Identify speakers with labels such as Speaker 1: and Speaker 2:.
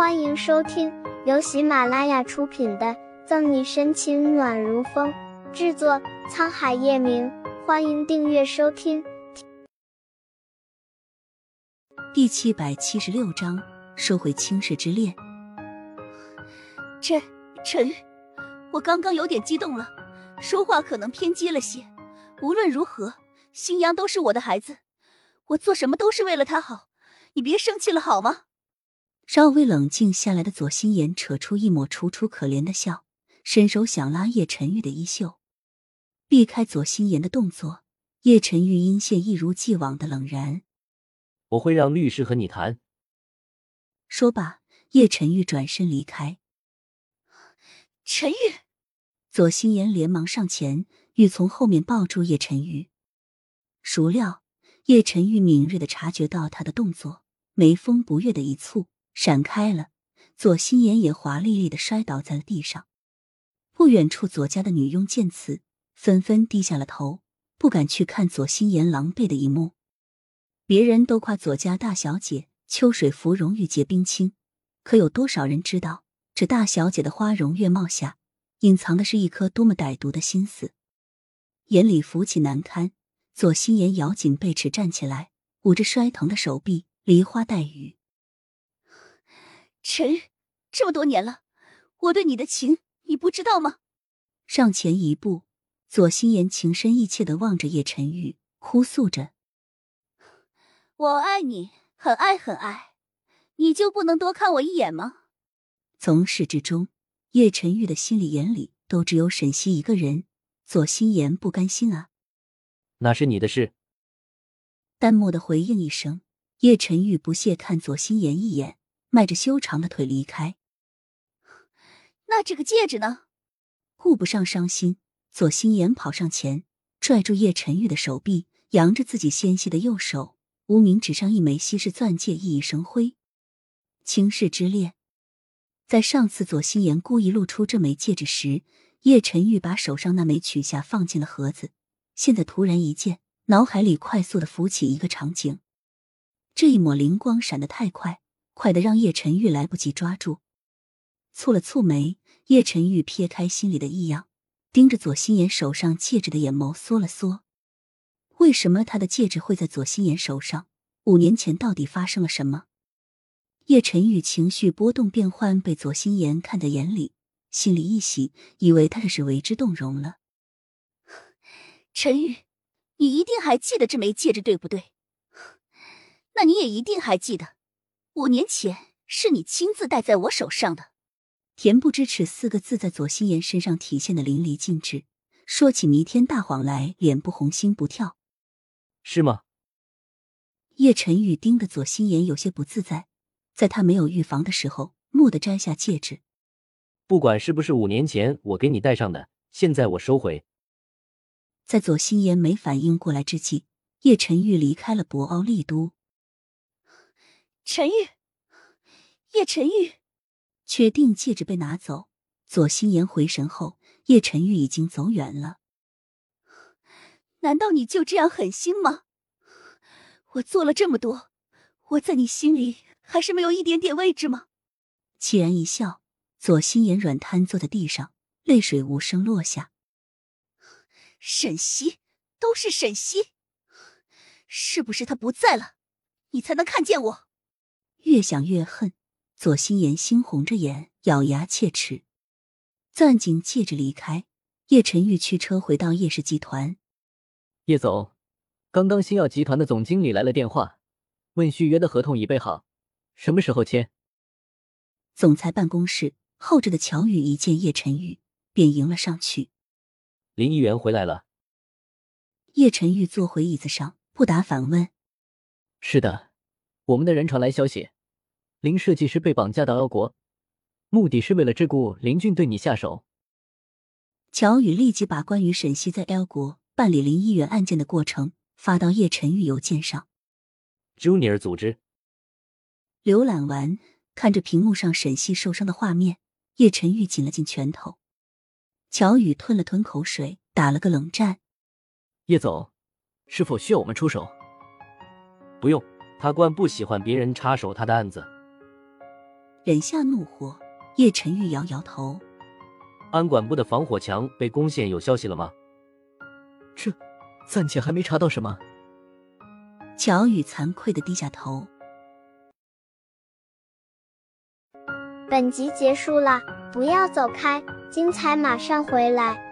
Speaker 1: 欢迎收听由喜马拉雅出品的《赠你深情暖如风》，制作沧海夜明。欢迎订阅收听。
Speaker 2: 第七百七十六章，收回倾世之恋。
Speaker 3: 陈陈玉，我刚刚有点激动了，说话可能偏激了些。无论如何，新阳都是我的孩子，我做什么都是为了他好，你别生气了好吗？
Speaker 2: 稍微冷静下来的左心言扯出一抹楚楚可怜的笑，伸手想拉叶晨玉的衣袖，避开左心言的动作。叶晨玉阴线一如既往的冷然：“
Speaker 4: 我会让律师和你谈。”
Speaker 2: 说罢，叶晨玉转身离开。
Speaker 3: 陈玉，
Speaker 2: 左心言连忙上前，欲从后面抱住叶晨玉，孰料叶晨玉敏锐的察觉到他的动作，眉峰不悦的一蹙。闪开了，左心言也华丽丽的摔倒在了地上。不远处，左家的女佣见此，纷纷低下了头，不敢去看左心言狼狈的一幕。别人都夸左家大小姐秋水芙蓉玉洁冰清，可有多少人知道，这大小姐的花容月貌下，隐藏的是一颗多么歹毒的心思？眼里浮起难堪，左心言咬紧背齿站起来，捂着摔疼的手臂，梨花带雨。
Speaker 3: 陈，这么多年了，我对你的情你不知道吗？
Speaker 2: 上前一步，左心言情深意切的望着叶晨玉，哭诉着：“
Speaker 3: 我爱你，很爱很爱，你就不能多看我一眼吗？”
Speaker 2: 从始至终，叶晨玉的心里眼里都只有沈西一个人。左心言不甘心啊，
Speaker 4: 那是你的事。
Speaker 2: 淡漠的回应一声，叶晨玉不屑看左心言一眼。迈着修长的腿离开。
Speaker 3: 那这个戒指呢？
Speaker 2: 顾不上伤心，左心言跑上前，拽住叶晨玉的手臂，扬着自己纤细的右手，无名指上一枚稀世钻戒熠熠生辉。倾世之恋，在上次左心言故意露出这枚戒指时，叶晨玉把手上那枚取下，放进了盒子。现在突然一见，脑海里快速的浮起一个场景，这一抹灵光闪得太快。快的让叶晨玉来不及抓住，蹙了蹙眉，叶晨玉撇开心里的异样，盯着左心言手上戒指的眼眸缩了缩。为什么他的戒指会在左心言手上？五年前到底发生了什么？叶晨玉情绪波动变幻，被左心言看在眼里，心里一喜，以为他这是为之动容了。
Speaker 3: 陈玉，你一定还记得这枚戒指，对不对？那你也一定还记得。五年前是你亲自戴在我手上的，
Speaker 2: 恬不知耻四个字在左心言身上体现的淋漓尽致。说起弥天大谎来，脸不红心不跳，
Speaker 4: 是吗？
Speaker 2: 叶晨玉盯得左心言有些不自在，在他没有预防的时候，蓦地摘下戒指。
Speaker 4: 不管是不是五年前我给你戴上的，现在我收回。
Speaker 2: 在左心言没反应过来之际，叶晨玉离开了博鳌丽都。
Speaker 3: 陈玉，叶晨玉，
Speaker 2: 确定戒指被拿走。左心言回神后，叶晨玉已经走远了。
Speaker 3: 难道你就这样狠心吗？我做了这么多，我在你心里还是没有一点点位置吗？
Speaker 2: 凄然一笑，左心言软瘫坐在地上，泪水无声落下。
Speaker 3: 沈西，都是沈西，是不是他不在了，你才能看见我？
Speaker 2: 越想越恨，左心言猩红着眼，咬牙切齿，攥紧戒指离开。叶晨玉驱车回到叶氏集团。
Speaker 4: 叶总，刚刚星耀集团的总经理来了电话，问续约的合同已备好，什么时候签？
Speaker 2: 总裁办公室候着的乔宇一见叶晨玉，便迎了上去。
Speaker 4: 林议员回来了。
Speaker 2: 叶晨玉坐回椅子上，不答反问：“
Speaker 4: 是的。”我们的人传来消息，林设计师被绑架到 L 国，目的是为了桎梏林俊对你下手。
Speaker 2: 乔宇立即把关于沈西在 L 国办理林议员案件的过程发到叶晨玉邮件上。
Speaker 4: Junior 组织。
Speaker 2: 浏览完，看着屏幕上沈西受伤的画面，叶晨玉紧了紧拳头。乔宇吞了吞口水，打了个冷战。
Speaker 4: 叶总，是否需要我们出手？不用。他惯不喜欢别人插手他的案子。
Speaker 2: 忍下怒火，叶晨玉摇摇头。
Speaker 5: 安管部的防火墙被攻陷，有消息了吗？
Speaker 4: 这，暂且还没查到什么。
Speaker 2: 乔宇惭愧的低下头。
Speaker 1: 本集结束了，不要走开，精彩马上回来。